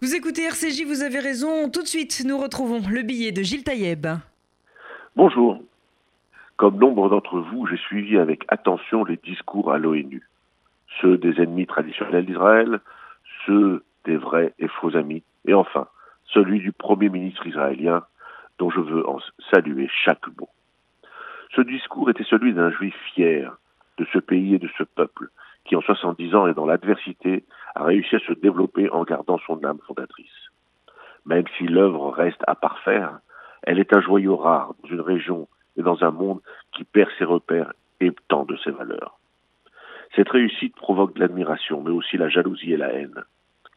Vous écoutez RCJ, vous avez raison. Tout de suite, nous retrouvons le billet de Gilles Taïeb. Bonjour. Comme nombre d'entre vous, j'ai suivi avec attention les discours à l'ONU. Ceux des ennemis traditionnels d'Israël, ceux des vrais et faux amis, et enfin, celui du Premier ministre israélien, dont je veux en saluer chaque mot. Ce discours était celui d'un juif fier de ce pays et de ce peuple, qui en 70 ans et dans l'adversité a réussi à se développer en gardant son âme fondatrice. Même si l'œuvre reste à parfaire, elle est un joyau rare dans une région et dans un monde qui perd ses repères et tant de ses valeurs. Cette réussite provoque de l'admiration, mais aussi la jalousie et la haine.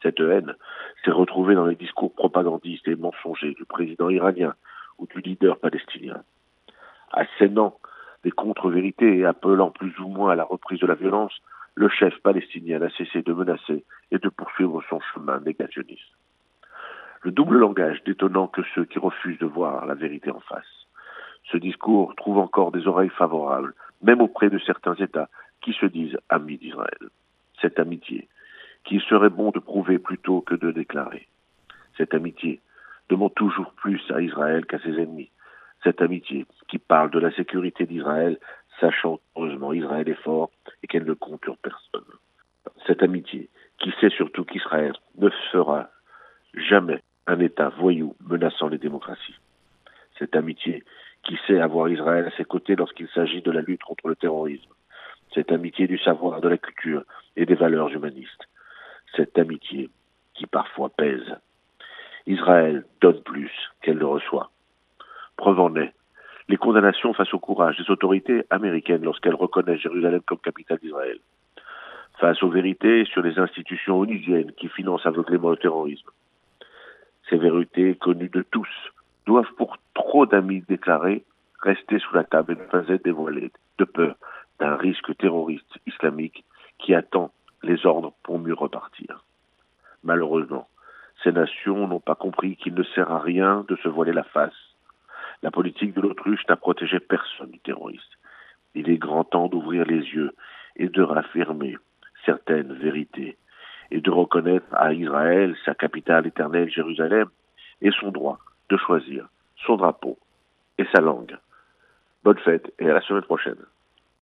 Cette haine s'est retrouvée dans les discours propagandistes et mensongers du président iranien ou du leader palestinien. Assénant des contre-vérités et appelant plus ou moins à la reprise de la violence, le chef palestinien n'a cessé de menacer et de poursuivre son chemin négationniste. Le double langage détonnant que ceux qui refusent de voir la vérité en face. Ce discours trouve encore des oreilles favorables, même auprès de certains États qui se disent amis d'Israël. Cette amitié, qu'il serait bon de prouver plutôt que de déclarer. Cette amitié demande toujours plus à Israël qu'à ses ennemis. Cette amitié qui parle de la sécurité d'Israël, sachant heureusement Israël est fort et qu'elle ne compte sur personne. Cette amitié qui sait surtout qu'Israël ne fera jamais un État voyou menaçant les démocraties. Cette amitié qui sait avoir Israël à ses côtés lorsqu'il s'agit de la lutte contre le terrorisme. Cette amitié du savoir, de la culture et des valeurs humanistes. Cette amitié qui parfois pèse. Israël donne plus qu'elle ne reçoit. Preuve en est les condamnations face au courage des autorités américaines lorsqu'elles reconnaissent Jérusalem comme capitale d'Israël. Face aux vérités sur les institutions onusiennes qui financent aveuglément le terrorisme. Ces vérités connues de tous doivent pour trop d'amis déclarés rester sous la table et ne pas être dévoilées, de peur d'un risque terroriste islamique qui attend les ordres pour mieux repartir. Malheureusement, ces nations n'ont pas compris qu'il ne sert à rien de se voiler la face. La politique de l'autruche n'a protégé personne du terroriste. Il est grand temps d'ouvrir les yeux et de raffirmer certaines vérités et de reconnaître à Israël sa capitale éternelle Jérusalem et son droit de choisir son drapeau et sa langue. Bonne fête et à la semaine prochaine.